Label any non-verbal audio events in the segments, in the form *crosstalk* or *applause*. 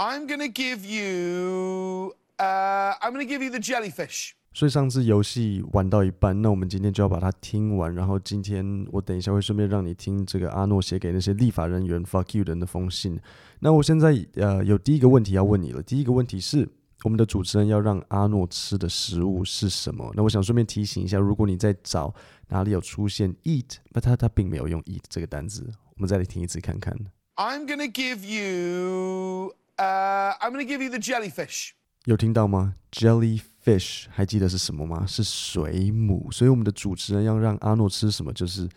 I'm gonna give you, uh, I'm gonna give you the jellyfish. 所以上次游戏玩到一半，那我们今天就要把它听完。然后今天我等一下会顺便让你听这个阿诺写给那些立法人员 fuck you 的那封信。那我现在呃有第一个问题要问你了。第一个问题是，我们的主持人要让阿诺吃的食物是什么？那我想顺便提醒一下，如果你在找哪里有出现 eat，那他他并没有用 eat 这个单字。我们再来听一次看看。I'm gonna give you, I'm gonna give you the jellyfish. 有听到吗？Jellyfish 还记得是什么吗？是水母。所以我们的主持人要让阿诺吃什么？就是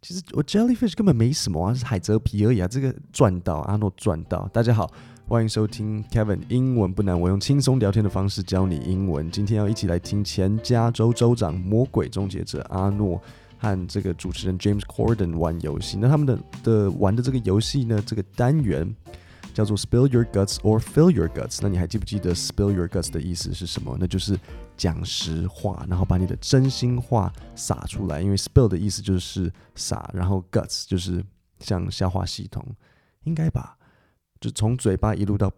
其实我 Jellyfish 根本没什么啊，是海蜇皮而已啊。这个赚到，阿诺赚到。大家好，欢迎收听 Kevin 英文不难，我用轻松聊天的方式教你英文。今天要一起来听前加州州长魔鬼终结者阿诺和这个主持人 James Corden 玩游戏。那他们的的玩的这个游戏呢，这个单元。叫做 Spill Your Guts or Fill Your Guts。那你还记不记得 Spill Your Guts 的意思是什么？那就是讲实话，然后把你的真心话撒出来。因为 Spill 的意思就是撒，然后 Guts 就是像消化系统，应该吧？就从嘴巴一路到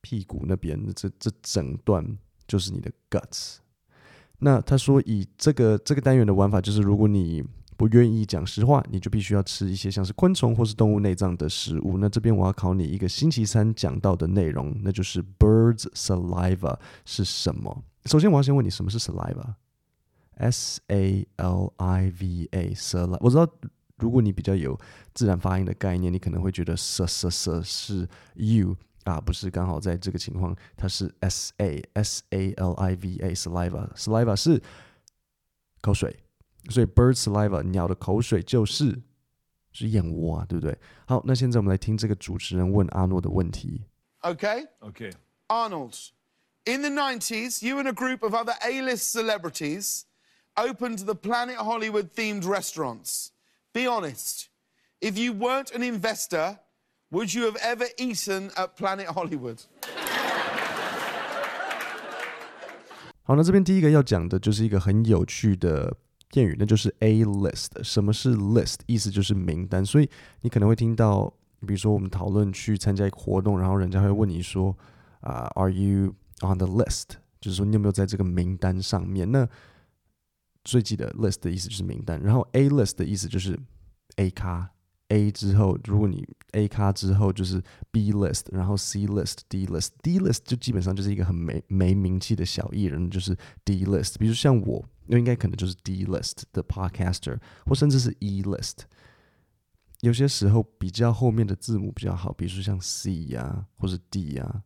屁股那边，这这整段就是你的 Guts。那他说，以这个这个单元的玩法，就是如果你不愿意讲实话，你就必须要吃一些像是昆虫或是动物内脏的食物。那这边我要考你一个星期三讲到的内容，那就是 birds saliva 是什么？首先我要先问你什么是 saliva？S A L I V A saliva。我知道如果你比较有自然发音的概念，你可能会觉得 s s s 是 u 啊，不是刚好在这个情况它是 s a s a l i v a saliva saliva 是口水。所以，bird saliva 鸟的口水就是是燕窝啊，对不对？好，那现在我们来听这个主持人问阿诺的问题。Okay, Okay. Arnold. In the 90s, you and a group of other A-list celebrities opened the Planet Hollywood themed restaurants. Be honest. If you weren't an investor, would you have ever eaten at Planet Hollywood? 好，那这边第一个要讲的就是一个很有趣的。片语，那就是 A list。什么是 list？意思就是名单。所以你可能会听到，比如说我们讨论去参加一个活动，然后人家会问你说：“啊、，Are you on the list？” 就是说你有没有在这个名单上面？那最记得 list 的意思就是名单。然后 A list 的意思就是 A 咖。A 之后，如果你 A 咖之后就是 B list，然后 C list、D list，D list 就基本上就是一个很没没名气的小艺人，就是 D list。比如像我。那应该可能就是 D list 的 podcaster，或甚至是 E list。有些时候比较后面的字母比较好，比如说像 C 呀、啊，或是 D 呀、啊，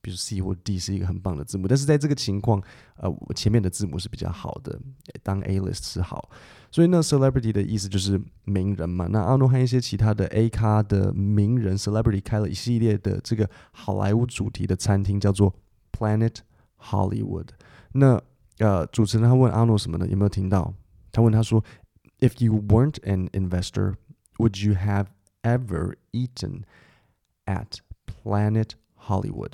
比如 C 或 D 是一个很棒的字母。但是在这个情况，呃，前面的字母是比较好的，当 A list 是好。所以呢，celebrity 的意思就是名人嘛。那阿诺和一些其他的 A 咖的名人 celebrity 开了一系列的这个好莱坞主题的餐厅，叫做 Planet Hollywood。那呃，主持人他问阿诺什么呢？有没有听到？他问他说：“If you weren't an investor, would you have ever eaten at Planet Hollywood？”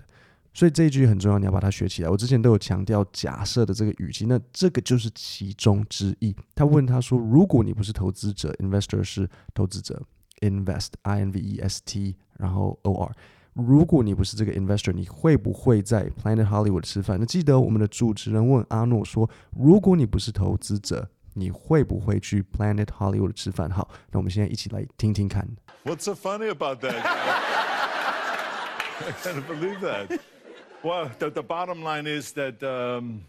所以这一句很重要，你要把它学起来。我之前都有强调假设的这个语气，那这个就是其中之一。他问他说：“如果你不是投资者，investor 是投资者，invest I N V E S T，然后 O R。”如果你不是这个 investor，你会不会在 Planet Hollywood 吃饭？那记得我们的主持人问阿诺说：“如果你不是投资者，你会不会去 Planet Hollywood 吃饭？”好，那我们现在一起来听听看。What's so funny about that? *laughs* I can't believe that. Well, the, the bottom line is that um,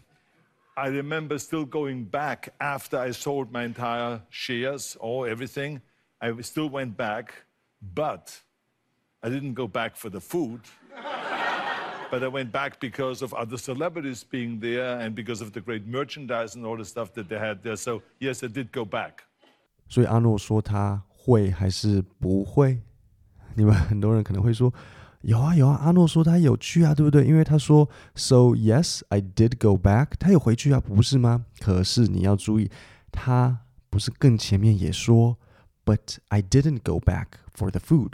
I remember still going back after I sold my entire shares or everything. I still went back, but I didn't go back for the food, but I went back because of other celebrities being there and because of the great merchandise and all the stuff that they had there. So yes, I did go back. 所以阿诺说他会还是不会？你们很多人可能会说有啊有啊，阿诺说他有去啊，对不对？因为他说 So yes, I did go back，他有回去啊，不是吗？可是你要注意，他不是更前面也说 But I didn't go back for the food。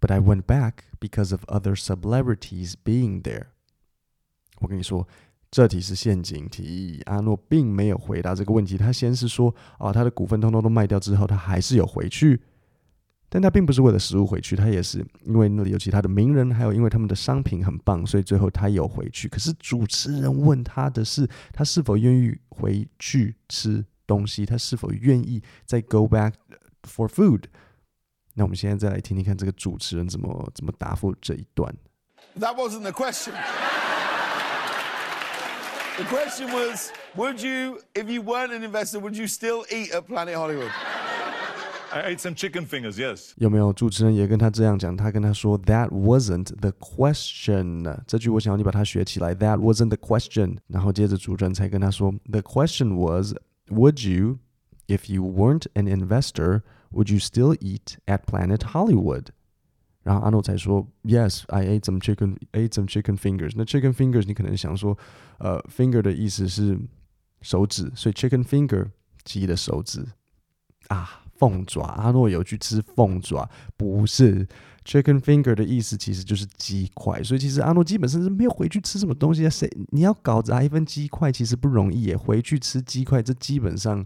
But I went back because of other celebrities being there。我跟你说，这题是陷阱题。阿诺并没有回答这个问题。他先是说，啊，他的股份通通都卖掉之后，他还是有回去。但他并不是为了食物回去，他也是因为那里有其他的名人，还有因为他们的商品很棒，所以最后他有回去。可是主持人问他的是，他是否愿意回去吃东西，他是否愿意再 go back for food。那我们现在再来听听看这个主持人怎么怎么答复这一段。That wasn't the question. The question was, would you, if you weren't an investor, would you still eat at Planet Hollywood? I ate some chicken fingers, yes. 有没有主持人也跟他这样讲？他跟他说，That wasn't the question。这句我想要你把它学起来。That wasn't the question。然后接着主持人才跟他说，The question was, Would you, if you weren't an investor, would you still eat at Planet Hollywood？然后阿诺才说，Yes, I ate some chicken, ate some chicken fingers。那 chicken fingers 你可能想说，呃，finger 的意思是手指，所以 chicken finger 鸡的手指啊。凤爪，阿诺有去吃凤爪，不是 chicken finger 的意思，其实就是鸡块。所以其实阿诺基本上是没有回去吃什么东西啊。谁你要搞砸一份鸡块，其实不容易耶。回去吃鸡块，这基本上，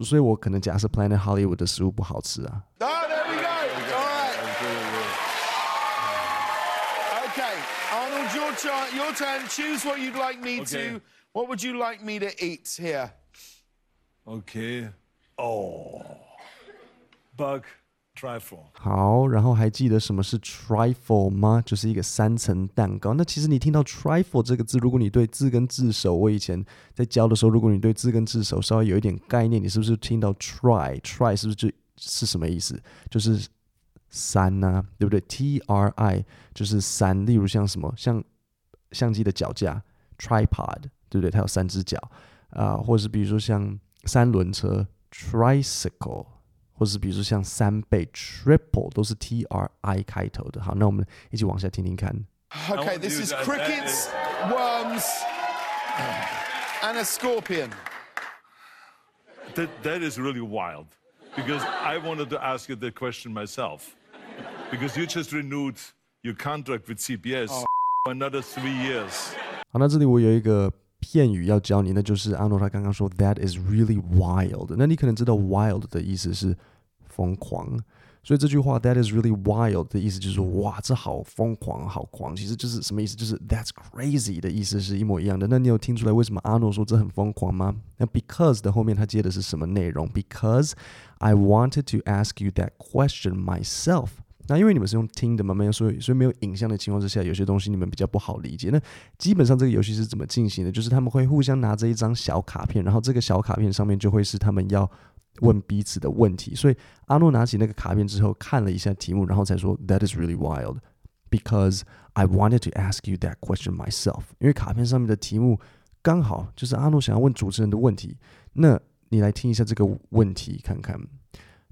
所以我可能假设 Planet Hollywood 的食物不好吃啊。Oh, there we go. All right. Okay, Arnold, your turn. Your turn. Choose what you'd like me Okay. to. What would you like me to eat here? Okay. Oh. Bug Trifle. 好，然后还记得什么是 trifle 吗？就是一个三层蛋糕。那其实你听到 trifle 这个字，如果你对字根字首，我以前在教的时候，如果你对字根字首稍微有一点概念，你是不是听到 try，try 是不是就是什么意思？就是三呐、对不对？T R I 就是三，例如像什么，像相机的脚架 tripod，对不对？它有三只脚啊、或者是比如说像三轮车。Tricycle，或是比如说像三倍 triple 都是 T R I 开头的。好，那我们一起往下听听看。Okay, this is crickets, worms, and a scorpion. That, that is really wild. Because I wanted to ask you the question myself. Because you just renewed your contract with CBS for another three years. 好，那这里我有一个。片语要教你，那就是阿诺他刚刚说 That is really wild。那你可能知道 wild 的意思是 疯狂，所以这句话 That is really wild 的意思就是说哇，这好疯狂，好狂。其实就是什么意思？就是 That's crazy 的意思是一模一样的。那你有听出来为什么阿诺说这很疯狂吗？那 Because 的后面他接的是什么内容？Because I wanted to ask you that question myself。那因为你们是用听的嘛，没有所以所以没有影像的情况之下，有些东西你们比较不好理解。那基本上这个游戏是怎么进行的？就是他们会互相拿着一张小卡片，然后这个小卡片上面就会是他们要问彼此的问题。所以阿诺拿起那个卡片之后，看了一下题目，然后才说 That is really wild because I wanted to ask you that question myself。因为卡片上面的题目刚好就是阿诺想要问主持人的问题。那你来听一下这个问题，看看。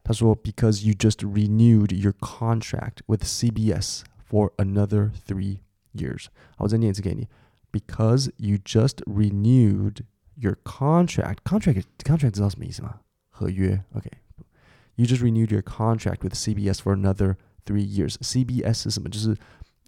他说：“Because you just renewed your contract with CBS for another three years。”好，我再念一次给你。Because you just renewed your contract. Contract contract 知道什么意思吗？ 合约。OK。You just renewed your contract with CBS for another three years. CBS 是什么？就是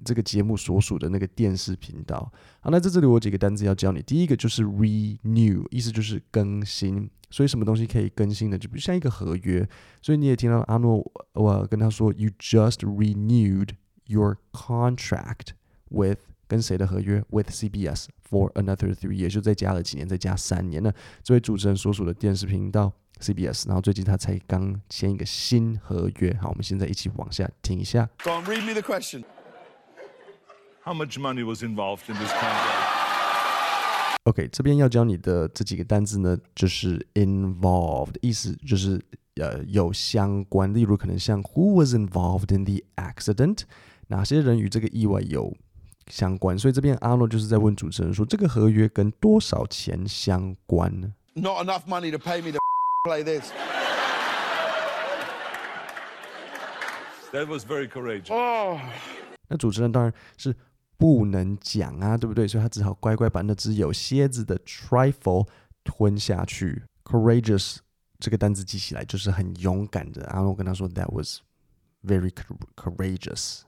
这个节目所属的那个电视频道。好，那在这里我有几个单词要教你。第一个就是 renew，意思就是更新。所以什么东西可以更新的，就比如像一个合约。所以你也听到阿诺，我跟他说，You just renewed your contract with 跟谁的合约？With CBS for another three years，就再加了几年，再加三年。那这位主持人所属的电视频道 CBS，然后最近他才刚签一个新合约。好，我们现在一起往下听一下。Go on, read me the question. How much money was involved in this contract? OK，这边要教你的这几个单字呢，就是 involved，意思就是呃有相关。例如可能像 Who was involved in the accident？哪些人与这个意外有相关？所以这边阿诺就是在问主持人说，这个合约跟多少钱相关呢？Not enough money to pay me to play this. That was very courageous. Oh. 那主持人当然是。不能讲啊，对不对？所以他只好乖乖把那只有蝎子的 trifle 吞下去。Courageous 这个单词记起来就是很勇敢的。阿诺跟他说，That was very courageous。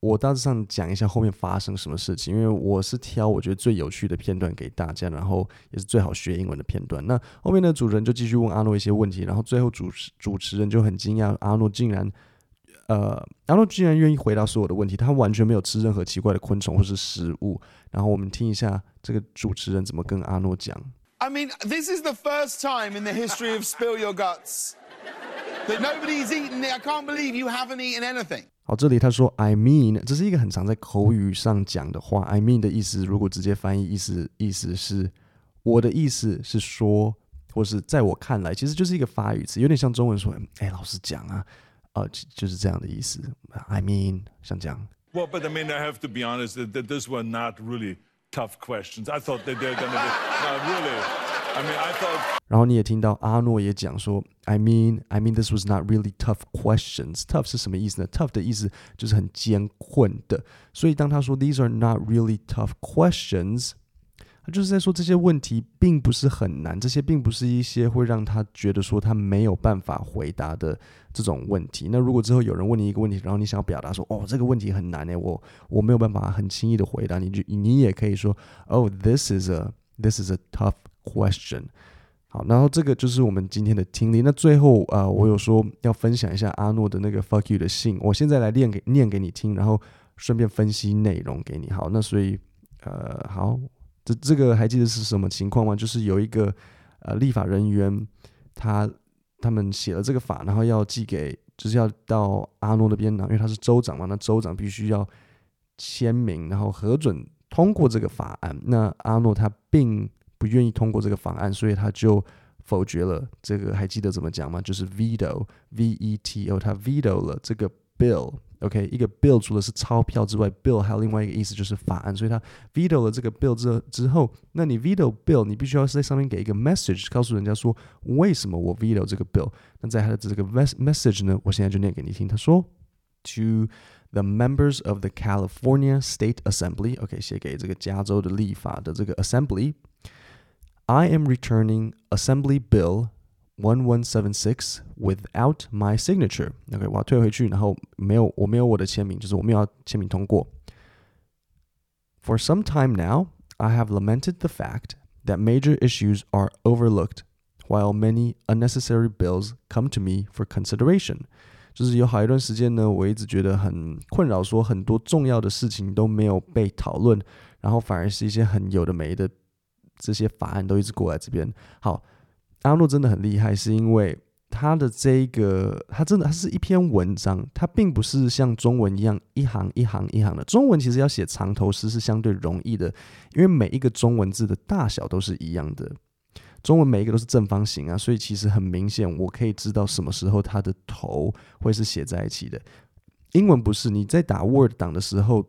我大致上讲一下后面发生什么事情，因为我是挑我觉得最有趣的片段给大家，然后也是最好学英文的片段。那后面的主持人就继续问阿诺一些问题，然后最后主持主持人就很惊讶，阿诺竟然，呃，阿诺竟然愿意回答所有的问题，他完全没有吃任何奇怪的昆虫或是食物。然后我们听一下这个主持人怎么跟阿诺讲。I mean, this is the first time in the history of Spill Your Guts that nobody's eaten. I can't believe you haven't eaten anything. 好，这里他说 I mean，这是一个很常在口语上讲的话。I mean 的意思，如果直接翻译，意思意思是我的意思是说，或是在我看来，其实就是一个发语词，有点像中文说，哎，老师讲啊，呃，就是这样的意思。I mean，像这样。Well, but I mean, I have to be honest that, that these were not really tough questions. I thought that they're gonna be, no, really. I mean, I thought. 然后你也听到阿诺也讲说，I mean, I mean, this was not really tough questions. Tough 是什么意思呢？Tough 的意思就是很艰困的。所以当他说 These are not really tough questions，他就是在说这些问题并不是很难，这些并不是一些会让他觉得说他没有办法回答的这种问题。那如果之后有人问你一个问题，然后你想要表达说，哦，这个问题很难诶，我我没有办法很轻易的回答，你就你也可以说，Oh, this is a this is a tough question，好，然后这个就是我们今天的听力。那最后啊、我有说要分享一下阿诺的那个 fuck you 的信，我现在来念给念给你听，然后顺便分析内容给你。好，那所以呃，好，这这个还记得是什么情况吗？就是有一个呃立法人员，他他们写了这个法，然后要寄给，就是要到阿诺那边呢，因为他是州长嘛，那州长必须要签名，然后核准通过这个法案。那阿诺他并不愿意通过这个法案，所以他就否决了这个。还记得怎么讲吗？就是 veto，V-E-T-O，他 veto 了这个 bill。OK，一个 bill 除了是钞票之外，bill 还有另外一个意思就是法案，所以他 veto 了这个 bill 之之后，那你 veto bill，你必须要在上面给一个 message，告诉人家说为什么我 veto 这个 bill。那在他的这个 message 呢，我现在就念给你听。他说：To the members of the California State Assembly，OK，写给这个加州的立法的这个 assembly。I am returning Assembly Bill 1176 without my signature. OK，我要退回去，然后没有我没有我的签名，就是我没有要签名通过。For some time now, I have lamented the fact that major issues are overlooked, while many unnecessary bills come to me for consideration. 就是有好一段时间呢，我一直觉得很困扰，说很多重要的事情都没有被讨论，然后反而是一些很有的没的。 这些法案都一直过来这边。好，阿诺真的很厉害，是因为他的这个，他真的，他是一篇文章，他并不是像中文一样一行一行一行的。中文其实要写长头诗是相对容易的，因为每一个中文字的大小都是一样的。中文每一个都是正方形啊，所以其实很明显，我可以知道什么时候它的头会是写在一起的。英文不是，你在打 Word 档的时候，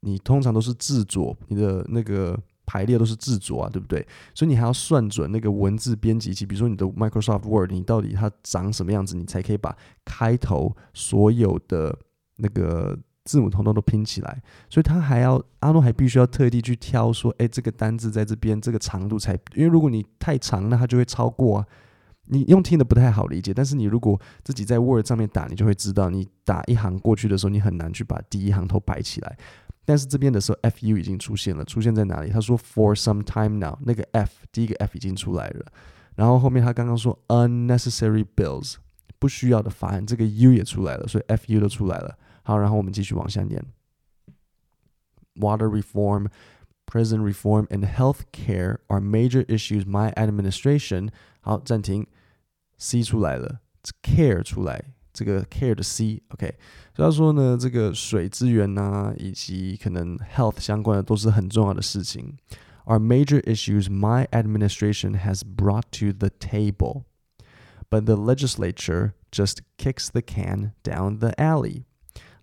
你通常都是字左，你的那个。排列都是自左啊，对不对？所以你还要算准那个文字编辑器，比如说你的 Microsoft Word，你到底它长什么样子，你才可以把开头所有的那个字母统统都拼起来。所以他还要阿诺还必须要特地去挑说，哎，这个单字在这边这个长度才，因为如果你太长，那它就会超过啊。你用听的不太好理解，但是你如果自己在 Word 上面打，你就会知道，你打一行过去的时候，你很难去把第一行都摆起来。但是这边的时候，fu 已经出现了，出现在哪里？他说 for some time now，那个 f 第一个 f 已经出来了，然后后面他刚刚说 unnecessary bills 不需要的法案，这个 u 也出来了，所以 fu 都出来了。好，然后我们继续往下念，water reform, prison reform, and health care are major issues my administration。好，暂停，c 出来了，care 出来。 这个 care 的 C，OK，所以他说呢，这个水资源呐、啊，以及可能 health 相关的都是很重要的事情。Are major issues my administration has brought to the table, but the legislature just kicks the can down the alley。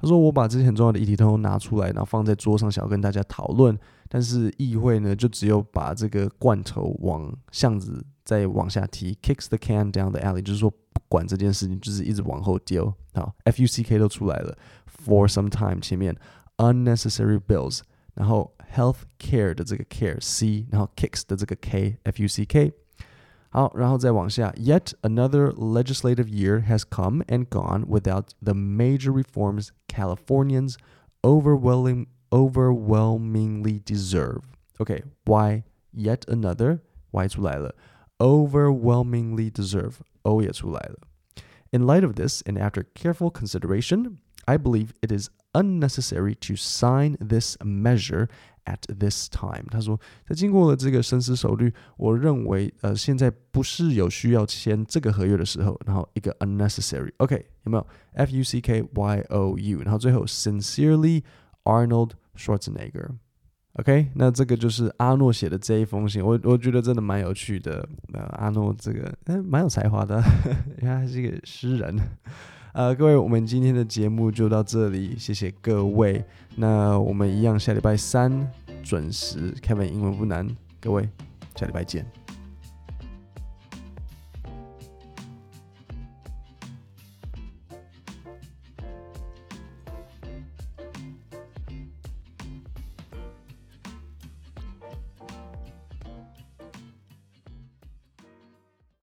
他说我把这些很重要的议题都拿出来，然后放在桌上，想要跟大家讨论，但是议会呢，就只有把这个罐头往巷子再往下踢，kicks the can down the alley，就是说。 管这件事情就是一直往后丢，好，F U C K 都出来了，for some time 前面 unnecessary bills，然后 health care 的这个 care C，然后 kicks 的这个 K F U C K，好，然后再往下，Yet another legislative year has come and gone without the major reforms Californians overwhelming overwhelmingly deserve. Okay, why yet another? Why 出来了？Overwhelmingly deserve. O 也出来了。In light of this, and after careful consideration, I believe it is unnecessary to sign this measure at this time。他说，在经过了这个深思熟虑，我认为呃现在不是有需要签这个合约的时候。然后一个 unnecessary，OK、okay, 有没有？F U C K Y O U，然后最后 sincerely Arnold Schwarzenegger。 OK，那这个就是阿诺写的这一封信，我我觉得真的蛮有趣的。呃，阿诺这个嗯蛮有才华的，*laughs* 因为他是一个诗人。呃，各位，我们今天的节目就到这里，谢谢各位。那我们一样下礼拜三准时开本英文不难，各位，下礼拜见。